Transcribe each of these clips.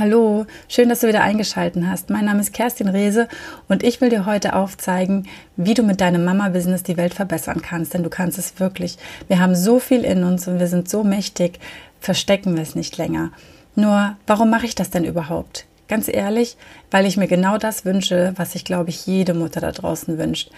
Hallo, schön, dass du wieder eingeschaltet hast. Mein Name ist Kerstin Rehse und ich will dir heute aufzeigen, wie du mit deinem Mama-Business die Welt verbessern kannst, denn du kannst es wirklich. Wir haben so viel in uns und wir sind so mächtig, verstecken wir es nicht länger. Nur, warum mache ich das denn überhaupt? Ganz ehrlich, weil ich mir genau das wünsche, was sich, glaube ich, jede Mutter da draußen wünscht.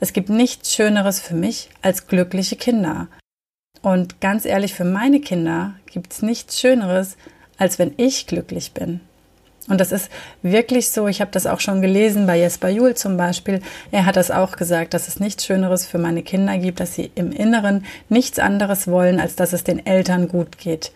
Es gibt nichts Schöneres für mich als glückliche Kinder. Und ganz ehrlich, für meine Kinder gibt es nichts Schöneres, als wenn ich glücklich bin. Und das ist wirklich so. Ich habe das auch schon gelesen bei Jesper Juhl zum Beispiel. Er hat das auch gesagt, dass es nichts Schöneres für meine Kinder gibt, dass sie im Inneren nichts anderes wollen, als dass es den Eltern gut geht.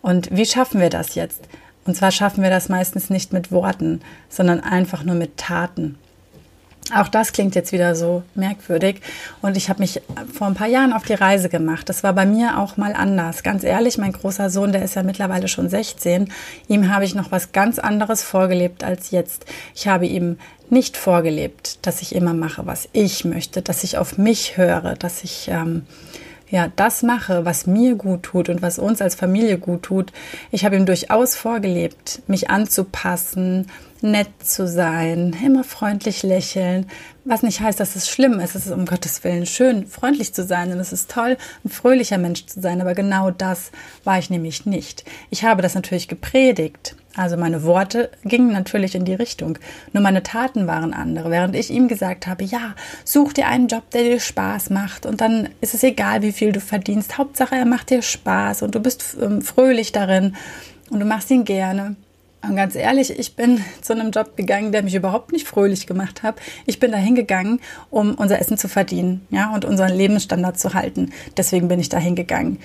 Und wie schaffen wir das jetzt? Und zwar schaffen wir das meistens nicht mit Worten, sondern einfach nur mit Taten. Auch das klingt jetzt wieder so merkwürdig. Und ich habe mich vor ein paar Jahren auf die Reise gemacht. Das war bei mir auch mal anders. Ganz ehrlich, mein großer Sohn, der ist ja mittlerweile schon 16. Ihm habe ich noch was ganz anderes vorgelebt als jetzt. Ich habe ihm nicht vorgelebt, dass ich immer mache, was ich möchte, dass ich auf mich höre, dass ich ähm, ja, das mache, was mir gut tut und was uns als Familie gut tut. Ich habe ihm durchaus vorgelebt, mich anzupassen, nett zu sein, immer freundlich lächeln, was nicht heißt, dass es schlimm ist. Es ist um Gottes Willen schön, freundlich zu sein und es ist toll, ein fröhlicher Mensch zu sein. Aber genau das war ich nämlich nicht. Ich habe das natürlich gepredigt. Also meine Worte gingen natürlich in die Richtung. Nur meine Taten waren andere. Während ich ihm gesagt habe, ja, such dir einen Job, der dir Spaß macht und dann ist es egal, wie viel du verdienst. Hauptsache, er macht dir Spaß und du bist ähm, fröhlich darin und du machst ihn gerne. Und ganz ehrlich, ich bin zu einem Job gegangen, der mich überhaupt nicht fröhlich gemacht hat. Ich bin da hingegangen, um unser Essen zu verdienen, ja, und unseren Lebensstandard zu halten. Deswegen bin ich da hingegangen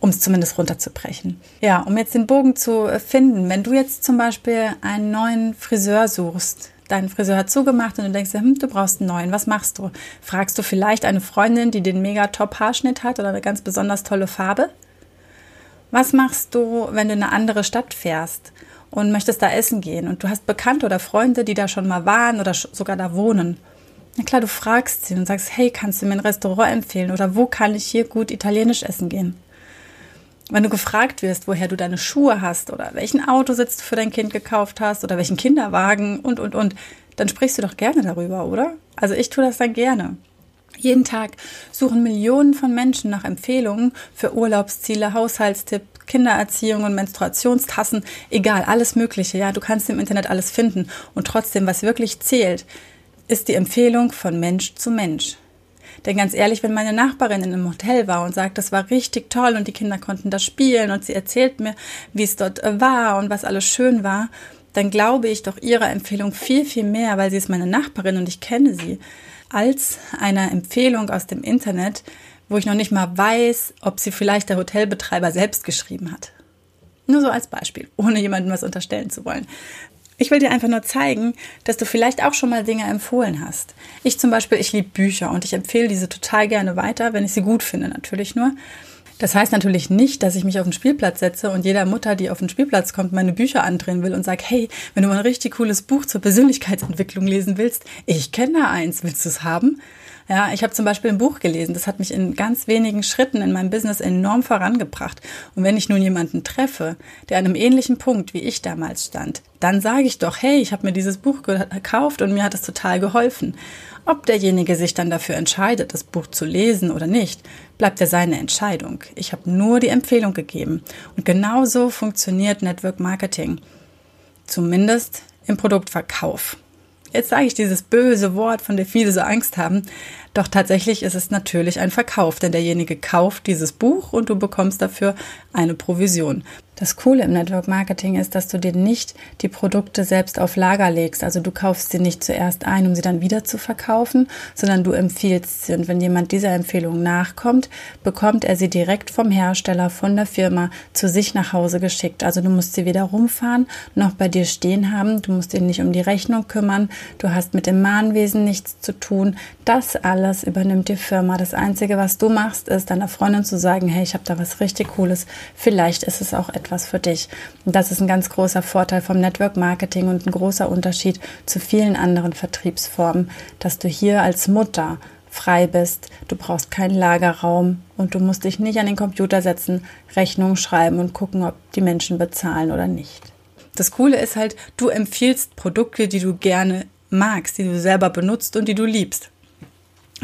um es zumindest runterzubrechen. Ja, um jetzt den Bogen zu finden, wenn du jetzt zum Beispiel einen neuen Friseur suchst, dein Friseur hat zugemacht und du denkst, hm, du brauchst einen neuen, was machst du? Fragst du vielleicht eine Freundin, die den mega top Haarschnitt hat oder eine ganz besonders tolle Farbe? Was machst du, wenn du in eine andere Stadt fährst und möchtest da essen gehen und du hast Bekannte oder Freunde, die da schon mal waren oder sogar da wohnen? Na klar, du fragst sie und sagst, hey, kannst du mir ein Restaurant empfehlen oder wo kann ich hier gut italienisch essen gehen? Wenn du gefragt wirst, woher du deine Schuhe hast oder welchen Autositz du für dein Kind gekauft hast oder welchen Kinderwagen und, und, und, dann sprichst du doch gerne darüber, oder? Also ich tue das dann gerne. Jeden Tag suchen Millionen von Menschen nach Empfehlungen für Urlaubsziele, Haushaltstipps, Kindererziehung und Menstruationstassen, egal, alles Mögliche. Ja, du kannst im Internet alles finden. Und trotzdem, was wirklich zählt, ist die Empfehlung von Mensch zu Mensch. Denn ganz ehrlich, wenn meine Nachbarin in einem Hotel war und sagt, das war richtig toll und die Kinder konnten da spielen und sie erzählt mir, wie es dort äh, war und was alles schön war, dann glaube ich doch ihrer Empfehlung viel, viel mehr, weil sie ist meine Nachbarin und ich kenne sie, als einer Empfehlung aus dem Internet, wo ich noch nicht mal weiß, ob sie vielleicht der Hotelbetreiber selbst geschrieben hat. Nur so als Beispiel, ohne jemandem was unterstellen zu wollen. Ich will dir einfach nur zeigen, dass du vielleicht auch schon mal Dinge empfohlen hast. Ich zum Beispiel, ich liebe Bücher und ich empfehle diese total gerne weiter, wenn ich sie gut finde, natürlich nur. Das heißt natürlich nicht, dass ich mich auf den Spielplatz setze und jeder Mutter, die auf den Spielplatz kommt, meine Bücher andrehen will und sage, hey, wenn du mal ein richtig cooles Buch zur Persönlichkeitsentwicklung lesen willst, ich kenne da eins, willst du es haben? Ja, ich habe zum Beispiel ein Buch gelesen, das hat mich in ganz wenigen Schritten in meinem Business enorm vorangebracht. Und wenn ich nun jemanden treffe, der an einem ähnlichen Punkt wie ich damals stand, dann sage ich doch, hey, ich habe mir dieses Buch gekauft und mir hat es total geholfen. Ob derjenige sich dann dafür entscheidet, das Buch zu lesen oder nicht, bleibt ja seine Entscheidung. Ich habe nur die Empfehlung gegeben. Und genauso funktioniert Network Marketing. Zumindest im Produktverkauf. Jetzt sage ich dieses böse Wort, von dem viele so Angst haben. Doch tatsächlich ist es natürlich ein Verkauf, denn derjenige kauft dieses Buch und du bekommst dafür eine Provision. Das Coole im Network Marketing ist, dass du dir nicht die Produkte selbst auf Lager legst. Also du kaufst sie nicht zuerst ein, um sie dann wieder zu verkaufen, sondern du empfiehlst sie. Und wenn jemand dieser Empfehlung nachkommt, bekommt er sie direkt vom Hersteller, von der Firma zu sich nach Hause geschickt. Also du musst sie weder rumfahren noch bei dir stehen haben. Du musst dich nicht um die Rechnung kümmern. Du hast mit dem Mahnwesen nichts zu tun. Das alles übernimmt die Firma. Das Einzige, was du machst, ist deiner Freundin zu sagen, hey, ich habe da was richtig Cooles. Vielleicht ist es auch etwas etwas für dich. Und das ist ein ganz großer Vorteil vom Network Marketing und ein großer Unterschied zu vielen anderen Vertriebsformen, dass du hier als Mutter frei bist, du brauchst keinen Lagerraum und du musst dich nicht an den Computer setzen, Rechnungen schreiben und gucken, ob die Menschen bezahlen oder nicht. Das Coole ist halt, du empfiehlst Produkte, die du gerne magst, die du selber benutzt und die du liebst.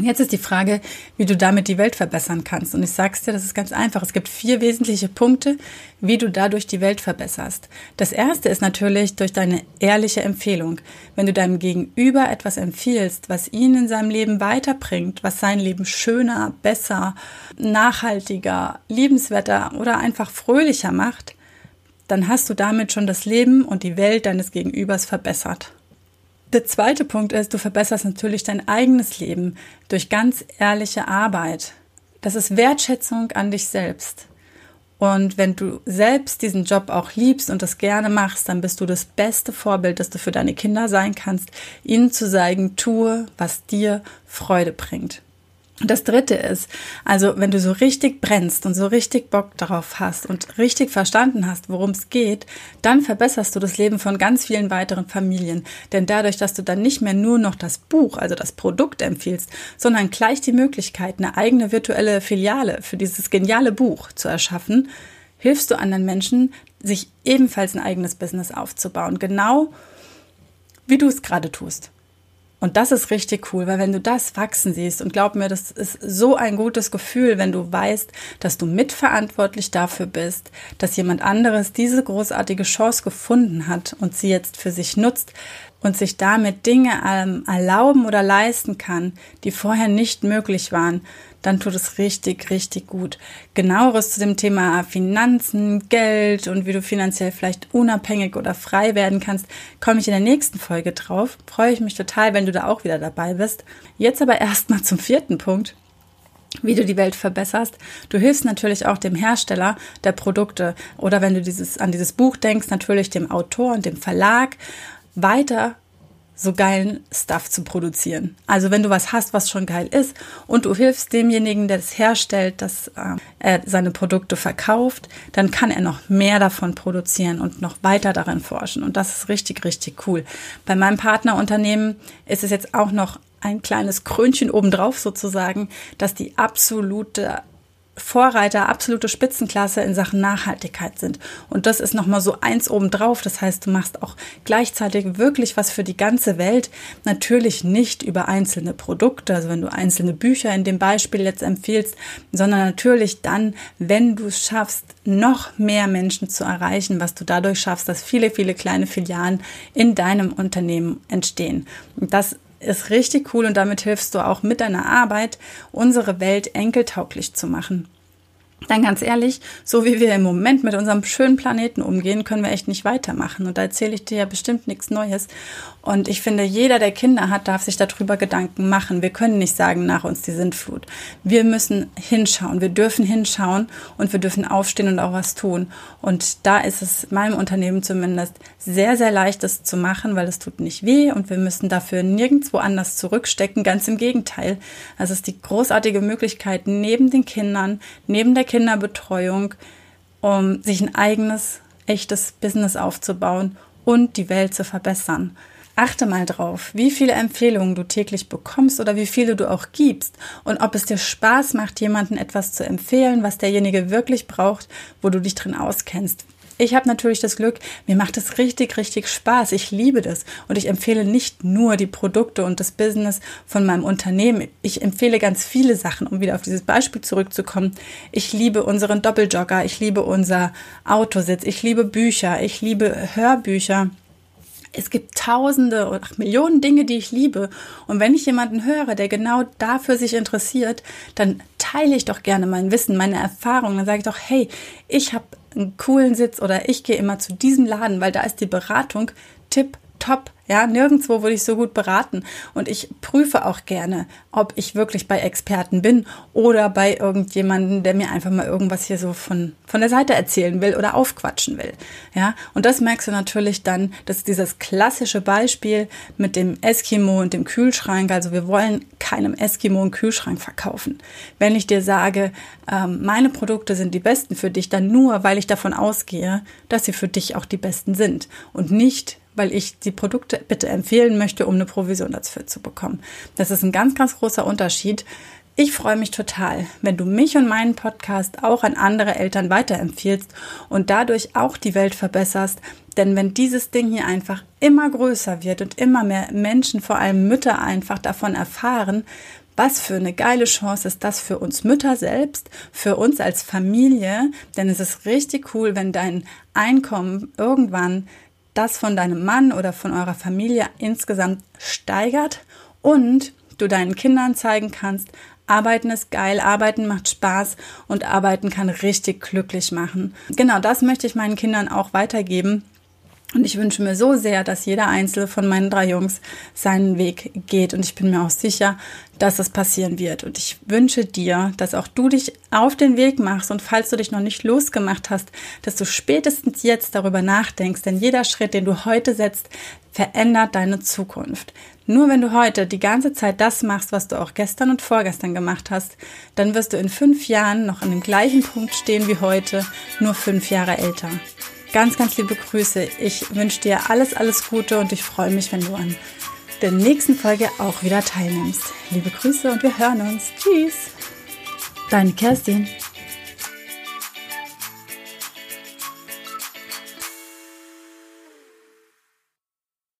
Und jetzt ist die Frage, wie du damit die Welt verbessern kannst. Und ich sag's dir, das ist ganz einfach. Es gibt vier wesentliche Punkte, wie du dadurch die Welt verbesserst. Das erste ist natürlich durch deine ehrliche Empfehlung. Wenn du deinem Gegenüber etwas empfiehlst, was ihn in seinem Leben weiterbringt, was sein Leben schöner, besser, nachhaltiger, liebenswerter oder einfach fröhlicher macht, dann hast du damit schon das Leben und die Welt deines Gegenübers verbessert. Der zweite Punkt ist, du verbesserst natürlich dein eigenes Leben durch ganz ehrliche Arbeit. Das ist Wertschätzung an dich selbst. Und wenn du selbst diesen Job auch liebst und das gerne machst, dann bist du das beste Vorbild, das du für deine Kinder sein kannst, ihnen zu zeigen, tue, was dir Freude bringt. Und das dritte ist, also wenn du so richtig brennst und so richtig Bock darauf hast und richtig verstanden hast, worum es geht, dann verbesserst du das Leben von ganz vielen weiteren Familien. Denn dadurch, dass du dann nicht mehr nur noch das Buch, also das Produkt empfiehlst, sondern gleich die Möglichkeit, eine eigene virtuelle Filiale für dieses geniale Buch zu erschaffen, hilfst du anderen Menschen, sich ebenfalls ein eigenes Business aufzubauen. Genau wie du es gerade tust. Und das ist richtig cool, weil wenn du das wachsen siehst, und glaub mir, das ist so ein gutes Gefühl, wenn du weißt, dass du mitverantwortlich dafür bist, dass jemand anderes diese großartige Chance gefunden hat und sie jetzt für sich nutzt und sich damit Dinge ähm, erlauben oder leisten kann, die vorher nicht möglich waren, dann tut es richtig, richtig gut. Genaueres zu dem Thema Finanzen, Geld und wie du finanziell vielleicht unabhängig oder frei werden kannst, komme ich in der nächsten Folge drauf. Freue ich mich total, wenn du da auch wieder dabei bist. Jetzt aber erstmal zum vierten Punkt wie du die Welt verbesserst. Du hilfst natürlich auch dem Hersteller der Produkte oder wenn du dieses, an dieses Buch denkst, natürlich dem Autor und dem Verlag weiter so geilen Stuff zu produzieren. Also wenn du was hast, was schon geil ist und du hilfst demjenigen, der es herstellt, dass äh, er seine Produkte verkauft, dann kann er noch mehr davon produzieren und noch weiter darin forschen. Und das ist richtig, richtig cool. Bei meinem Partnerunternehmen ist es jetzt auch noch ein kleines Krönchen obendrauf sozusagen, dass die absolute Vorreiter, absolute Spitzenklasse in Sachen Nachhaltigkeit sind. Und das ist nochmal so eins obendrauf. Das heißt, du machst auch gleichzeitig wirklich was für die ganze Welt. Natürlich nicht über einzelne Produkte, also wenn du einzelne Bücher in dem Beispiel jetzt empfiehlst, sondern natürlich dann, wenn du es schaffst, noch mehr Menschen zu erreichen, was du dadurch schaffst, dass viele, viele kleine Filialen in deinem Unternehmen entstehen. Und das ist richtig cool und damit hilfst du auch mit deiner Arbeit, unsere Welt enkeltauglich zu machen. Dann ganz ehrlich, so wie wir im Moment mit unserem schönen Planeten umgehen, können wir echt nicht weitermachen. Und da erzähle ich dir ja bestimmt nichts Neues. Und ich finde, jeder, der Kinder hat, darf sich darüber Gedanken machen. Wir können nicht sagen, nach uns die Sintflut. Wir müssen hinschauen. Wir dürfen hinschauen und wir dürfen aufstehen und auch was tun. Und da ist es meinem Unternehmen zumindest sehr, sehr leicht, das zu machen, weil es tut nicht weh und wir müssen dafür nirgendwo anders zurückstecken. Ganz im Gegenteil. Das ist die großartige Möglichkeit, neben den Kindern, neben der Kinderbetreuung, um sich ein eigenes, echtes Business aufzubauen und die Welt zu verbessern. Achte mal drauf, wie viele Empfehlungen du täglich bekommst oder wie viele du auch gibst und ob es dir Spaß macht, jemandem etwas zu empfehlen, was derjenige wirklich braucht, wo du dich drin auskennst. Ich habe natürlich das Glück, mir macht es richtig, richtig Spaß. Ich liebe das und ich empfehle nicht nur die Produkte und das Business von meinem Unternehmen. Ich empfehle ganz viele Sachen, um wieder auf dieses Beispiel zurückzukommen. Ich liebe unseren Doppeljogger, ich liebe unser Autositz, ich liebe Bücher, ich liebe Hörbücher. Es gibt tausende oder Millionen Dinge, die ich liebe. Und wenn ich jemanden höre, der genau dafür sich interessiert, dann teile ich doch gerne mein Wissen, meine Erfahrungen. Dann sage ich doch, hey, ich habe einen coolen Sitz oder ich gehe immer zu diesem Laden, weil da ist die Beratung tipp top. Ja, nirgendwo wurde ich so gut beraten. Und ich prüfe auch gerne, ob ich wirklich bei Experten bin oder bei irgendjemanden, der mir einfach mal irgendwas hier so von, von der Seite erzählen will oder aufquatschen will. Ja, und das merkst du natürlich dann, dass dieses klassische Beispiel mit dem Eskimo und dem Kühlschrank, also wir wollen keinem Eskimo einen Kühlschrank verkaufen. Wenn ich dir sage, ähm, meine Produkte sind die besten für dich, dann nur, weil ich davon ausgehe, dass sie für dich auch die besten sind und nicht, weil ich die Produkte bitte empfehlen möchte, um eine Provision dafür zu bekommen. Das ist ein ganz, ganz großer Unterschied. Ich freue mich total, wenn du mich und meinen Podcast auch an andere Eltern weiterempfiehlst und dadurch auch die Welt verbesserst. Denn wenn dieses Ding hier einfach immer größer wird und immer mehr Menschen, vor allem Mütter, einfach davon erfahren, was für eine geile Chance ist das für uns Mütter selbst, für uns als Familie. Denn es ist richtig cool, wenn dein Einkommen irgendwann das von deinem Mann oder von eurer Familie insgesamt steigert und du deinen Kindern zeigen kannst, Arbeiten ist geil, Arbeiten macht Spaß und Arbeiten kann richtig glücklich machen. Genau das möchte ich meinen Kindern auch weitergeben. Und ich wünsche mir so sehr, dass jeder einzelne von meinen drei Jungs seinen Weg geht. Und ich bin mir auch sicher, dass das passieren wird. Und ich wünsche dir, dass auch du dich auf den Weg machst. Und falls du dich noch nicht losgemacht hast, dass du spätestens jetzt darüber nachdenkst. Denn jeder Schritt, den du heute setzt, verändert deine Zukunft. Nur wenn du heute die ganze Zeit das machst, was du auch gestern und vorgestern gemacht hast, dann wirst du in fünf Jahren noch an dem gleichen Punkt stehen wie heute, nur fünf Jahre älter. Ganz, ganz liebe Grüße. Ich wünsche dir alles, alles Gute und ich freue mich, wenn du an der nächsten Folge auch wieder teilnimmst. Liebe Grüße und wir hören uns. Tschüss. Deine Kerstin.